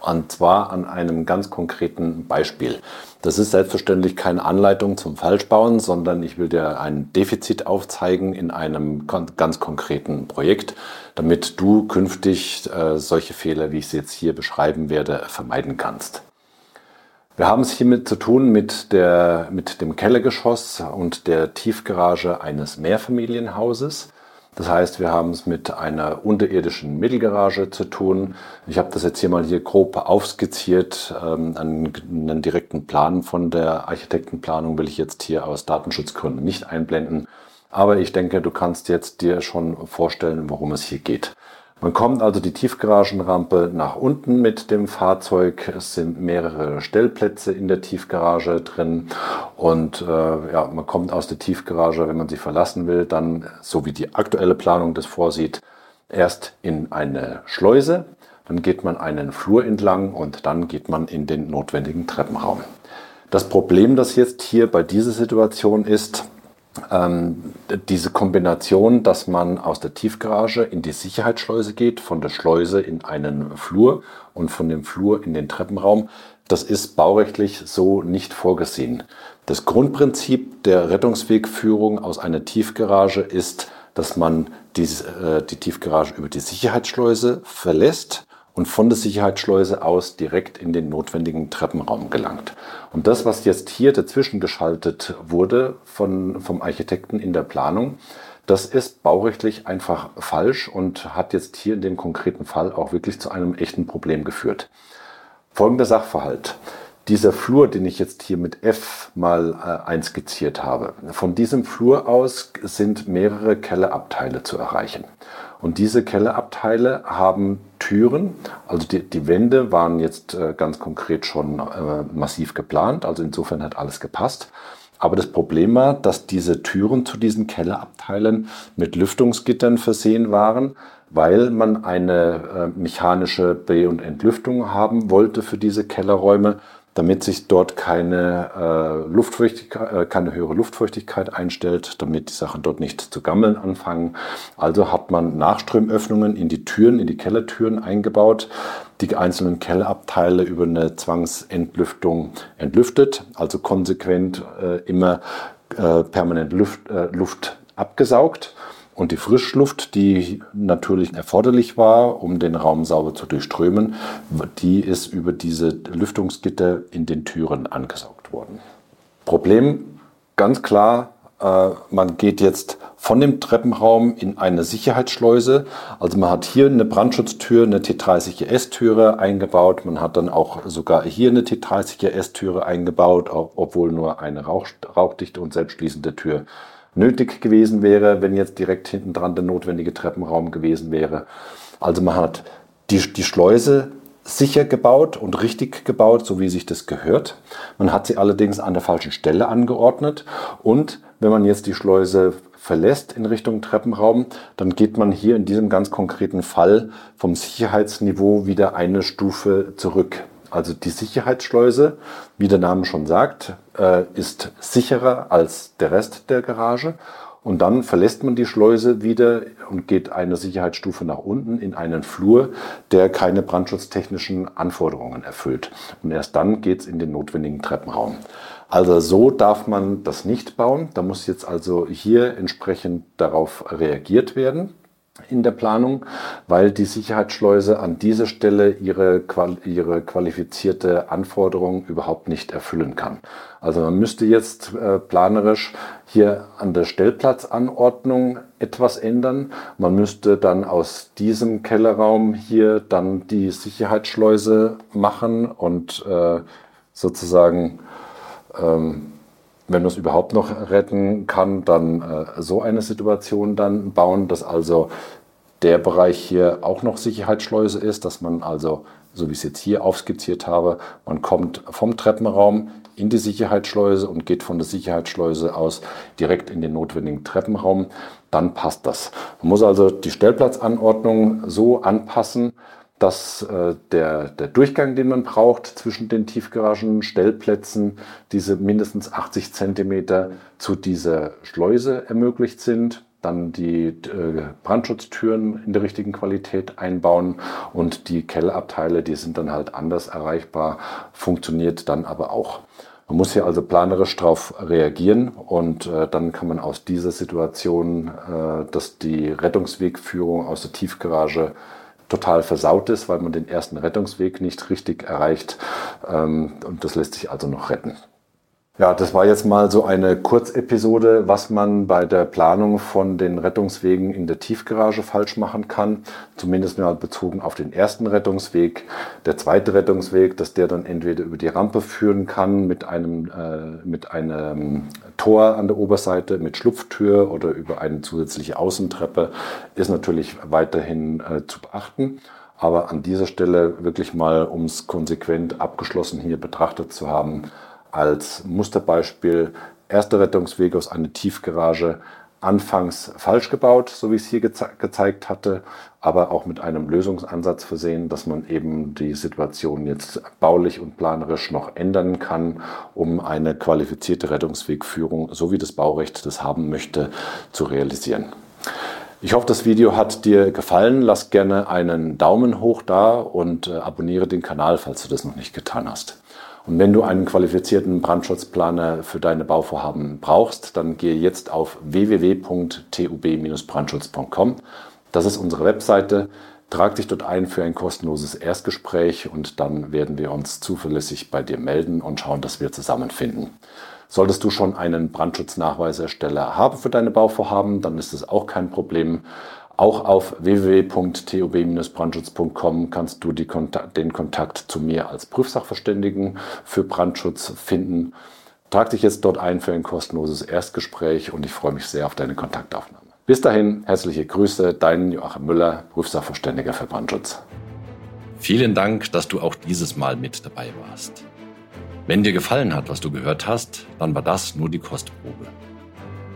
Und zwar an einem ganz konkreten Beispiel. Das ist selbstverständlich keine Anleitung zum Falschbauen, sondern ich will dir ein Defizit aufzeigen in einem ganz konkreten Projekt, damit du künftig äh, solche Fehler, wie ich sie jetzt hier beschreiben werde, vermeiden kannst. Wir haben es hiermit zu tun mit, der, mit dem Kellergeschoss und der Tiefgarage eines Mehrfamilienhauses. Das heißt, wir haben es mit einer unterirdischen Mittelgarage zu tun. Ich habe das jetzt hier mal hier grob aufskizziert. Ähm, einen, einen direkten Plan von der Architektenplanung will ich jetzt hier aus Datenschutzgründen nicht einblenden. Aber ich denke, du kannst jetzt dir schon vorstellen, worum es hier geht. Man kommt also die Tiefgaragenrampe nach unten mit dem Fahrzeug. Es sind mehrere Stellplätze in der Tiefgarage drin und äh, ja, man kommt aus der Tiefgarage, wenn man sie verlassen will, dann, so wie die aktuelle Planung das vorsieht, erst in eine Schleuse, dann geht man einen Flur entlang und dann geht man in den notwendigen Treppenraum. Das Problem, das jetzt hier bei dieser Situation ist, ähm, diese Kombination, dass man aus der Tiefgarage in die Sicherheitsschleuse geht, von der Schleuse in einen Flur und von dem Flur in den Treppenraum, das ist baurechtlich so nicht vorgesehen. Das Grundprinzip der Rettungswegführung aus einer Tiefgarage ist, dass man die, äh, die Tiefgarage über die Sicherheitsschleuse verlässt und von der Sicherheitsschleuse aus direkt in den notwendigen Treppenraum gelangt. Und das, was jetzt hier dazwischen geschaltet wurde von, vom Architekten in der Planung, das ist baurechtlich einfach falsch und hat jetzt hier in dem konkreten Fall auch wirklich zu einem echten Problem geführt. Folgender Sachverhalt. Dieser Flur, den ich jetzt hier mit F mal äh, einskizziert habe, von diesem Flur aus sind mehrere Kellerabteile zu erreichen. Und diese Kellerabteile haben Türen, also die, die Wände waren jetzt äh, ganz konkret schon äh, massiv geplant, also insofern hat alles gepasst. Aber das Problem war, dass diese Türen zu diesen Kellerabteilen mit Lüftungsgittern versehen waren, weil man eine äh, mechanische Be- und Entlüftung haben wollte für diese Kellerräume damit sich dort keine, äh, Luftfeuchtigkeit, äh, keine höhere Luftfeuchtigkeit einstellt, damit die Sachen dort nicht zu gammeln anfangen. Also hat man Nachströmöffnungen in die Türen, in die Kellertüren eingebaut, die einzelnen Kellerabteile über eine Zwangsentlüftung entlüftet, also konsequent äh, immer äh, permanent Luft, äh, Luft abgesaugt und die Frischluft, die natürlich erforderlich war, um den Raum sauber zu durchströmen, die ist über diese Lüftungsgitter in den Türen angesaugt worden. Problem ganz klar, äh, man geht jetzt von dem Treppenraum in eine Sicherheitsschleuse. Also man hat hier eine Brandschutztür, eine T30ES-Türe eingebaut. Man hat dann auch sogar hier eine T30ES-Türe eingebaut, obwohl nur eine rauch, rauchdichte und selbstschließende Tür nötig gewesen wäre, wenn jetzt direkt hinten dran der notwendige Treppenraum gewesen wäre. Also man hat die, die Schleuse sicher gebaut und richtig gebaut, so wie sich das gehört. Man hat sie allerdings an der falschen Stelle angeordnet und wenn man jetzt die Schleuse verlässt in Richtung Treppenraum, dann geht man hier in diesem ganz konkreten Fall vom Sicherheitsniveau wieder eine Stufe zurück. Also die Sicherheitsschleuse, wie der Name schon sagt, äh, ist sicherer als der Rest der Garage. Und dann verlässt man die Schleuse wieder und geht eine Sicherheitsstufe nach unten in einen Flur, der keine brandschutztechnischen Anforderungen erfüllt. Und erst dann geht es in den notwendigen Treppenraum. Also so darf man das nicht bauen. Da muss jetzt also hier entsprechend darauf reagiert werden in der Planung, weil die Sicherheitsschleuse an dieser Stelle ihre, ihre qualifizierte Anforderung überhaupt nicht erfüllen kann. Also man müsste jetzt äh, planerisch hier an der Stellplatzanordnung etwas ändern. Man müsste dann aus diesem Kellerraum hier dann die Sicherheitsschleuse machen und äh, sozusagen ähm, wenn man es überhaupt noch retten kann, dann äh, so eine Situation dann bauen, dass also der Bereich hier auch noch Sicherheitsschleuse ist, dass man also, so wie ich es jetzt hier aufskizziert habe, man kommt vom Treppenraum in die Sicherheitsschleuse und geht von der Sicherheitsschleuse aus direkt in den notwendigen Treppenraum, dann passt das. Man muss also die Stellplatzanordnung so anpassen, dass äh, der, der Durchgang, den man braucht zwischen den Tiefgaragen, Stellplätzen, diese mindestens 80 Zentimeter zu dieser Schleuse ermöglicht sind. Dann die äh, Brandschutztüren in der richtigen Qualität einbauen und die Kellerabteile, die sind dann halt anders erreichbar, funktioniert dann aber auch. Man muss hier also planerisch darauf reagieren und äh, dann kann man aus dieser Situation, äh, dass die Rettungswegführung aus der Tiefgarage total versaut ist, weil man den ersten Rettungsweg nicht richtig erreicht. Ähm, und das lässt sich also noch retten. Ja, das war jetzt mal so eine Kurzepisode, was man bei der Planung von den Rettungswegen in der Tiefgarage falsch machen kann. Zumindest mal bezogen auf den ersten Rettungsweg. Der zweite Rettungsweg, dass der dann entweder über die Rampe führen kann mit einem, äh, mit einem Tor an der Oberseite, mit Schlupftür oder über eine zusätzliche Außentreppe, ist natürlich weiterhin äh, zu beachten. Aber an dieser Stelle wirklich mal, um es konsequent abgeschlossen hier betrachtet zu haben, als Musterbeispiel erster Rettungsweg aus einer Tiefgarage anfangs falsch gebaut, so wie ich es hier geze gezeigt hatte, aber auch mit einem Lösungsansatz versehen, dass man eben die Situation jetzt baulich und planerisch noch ändern kann, um eine qualifizierte Rettungswegführung, so wie das Baurecht das haben möchte, zu realisieren. Ich hoffe, das Video hat dir gefallen. Lass gerne einen Daumen hoch da und äh, abonniere den Kanal, falls du das noch nicht getan hast. Und wenn du einen qualifizierten Brandschutzplaner für deine Bauvorhaben brauchst, dann gehe jetzt auf www.tub-brandschutz.com. Das ist unsere Webseite. Trag dich dort ein für ein kostenloses Erstgespräch und dann werden wir uns zuverlässig bei dir melden und schauen, dass wir zusammenfinden. Solltest du schon einen Brandschutznachweisersteller haben für deine Bauvorhaben, dann ist es auch kein Problem. Auch auf www.tob-brandschutz.com kannst du Kontakt, den Kontakt zu mir als Prüfsachverständigen für Brandschutz finden. Trag dich jetzt dort ein für ein kostenloses Erstgespräch und ich freue mich sehr auf deine Kontaktaufnahme. Bis dahin, herzliche Grüße, dein Joachim Müller, Prüfsachverständiger für Brandschutz. Vielen Dank, dass du auch dieses Mal mit dabei warst. Wenn dir gefallen hat, was du gehört hast, dann war das nur die Kostprobe.